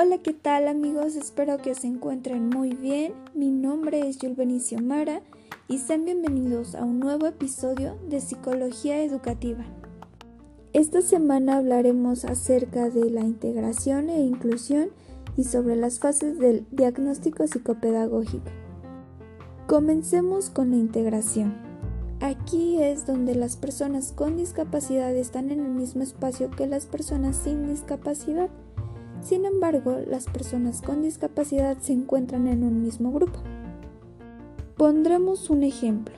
Hola, ¿qué tal amigos? Espero que se encuentren muy bien. Mi nombre es Yul Benicio Mara y sean bienvenidos a un nuevo episodio de Psicología Educativa. Esta semana hablaremos acerca de la integración e inclusión y sobre las fases del diagnóstico psicopedagógico. Comencemos con la integración. Aquí es donde las personas con discapacidad están en el mismo espacio que las personas sin discapacidad sin embargo, las personas con discapacidad se encuentran en un mismo grupo. Pondremos un ejemplo.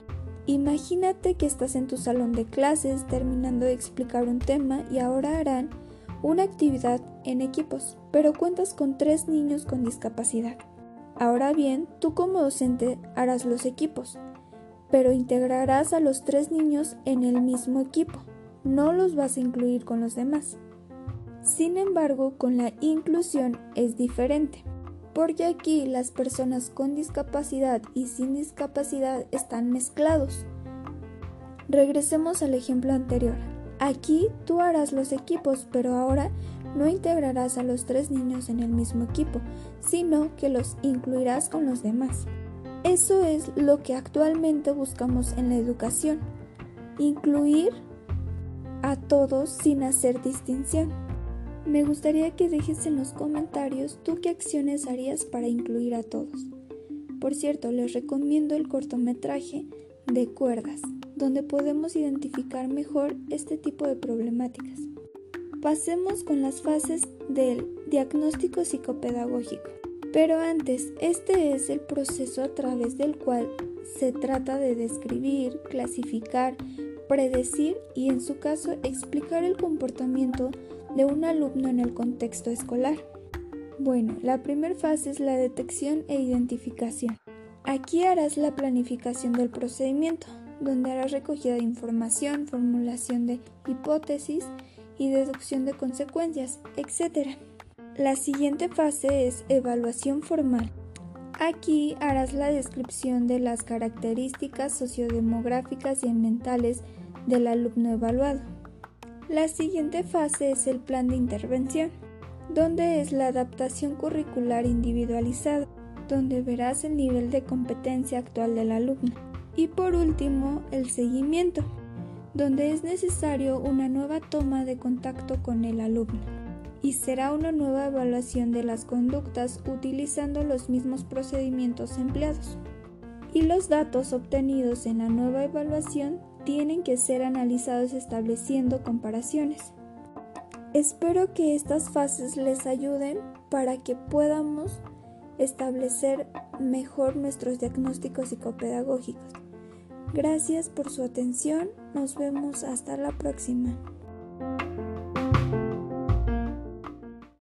Imagínate que estás en tu salón de clases terminando de explicar un tema y ahora harán una actividad en equipos, pero cuentas con tres niños con discapacidad. Ahora bien, tú como docente harás los equipos, pero integrarás a los tres niños en el mismo equipo, no los vas a incluir con los demás. Sin embargo, con la inclusión es diferente, porque aquí las personas con discapacidad y sin discapacidad están mezclados. Regresemos al ejemplo anterior. Aquí tú harás los equipos, pero ahora no integrarás a los tres niños en el mismo equipo, sino que los incluirás con los demás. Eso es lo que actualmente buscamos en la educación, incluir a todos sin hacer distinción. Me gustaría que dejes en los comentarios tú qué acciones harías para incluir a todos. Por cierto, les recomiendo el cortometraje de cuerdas, donde podemos identificar mejor este tipo de problemáticas. Pasemos con las fases del diagnóstico psicopedagógico. Pero antes, este es el proceso a través del cual se trata de describir, clasificar, predecir y en su caso explicar el comportamiento de un alumno en el contexto escolar. Bueno, la primera fase es la detección e identificación. Aquí harás la planificación del procedimiento, donde harás recogida de información, formulación de hipótesis y deducción de consecuencias, etc. La siguiente fase es evaluación formal. Aquí harás la descripción de las características sociodemográficas y ambientales del alumno evaluado. La siguiente fase es el plan de intervención, donde es la adaptación curricular individualizada, donde verás el nivel de competencia actual del alumno. Y por último, el seguimiento, donde es necesario una nueva toma de contacto con el alumno. Y será una nueva evaluación de las conductas utilizando los mismos procedimientos empleados. Y los datos obtenidos en la nueva evaluación tienen que ser analizados estableciendo comparaciones. Espero que estas fases les ayuden para que podamos establecer mejor nuestros diagnósticos psicopedagógicos. Gracias por su atención, nos vemos hasta la próxima.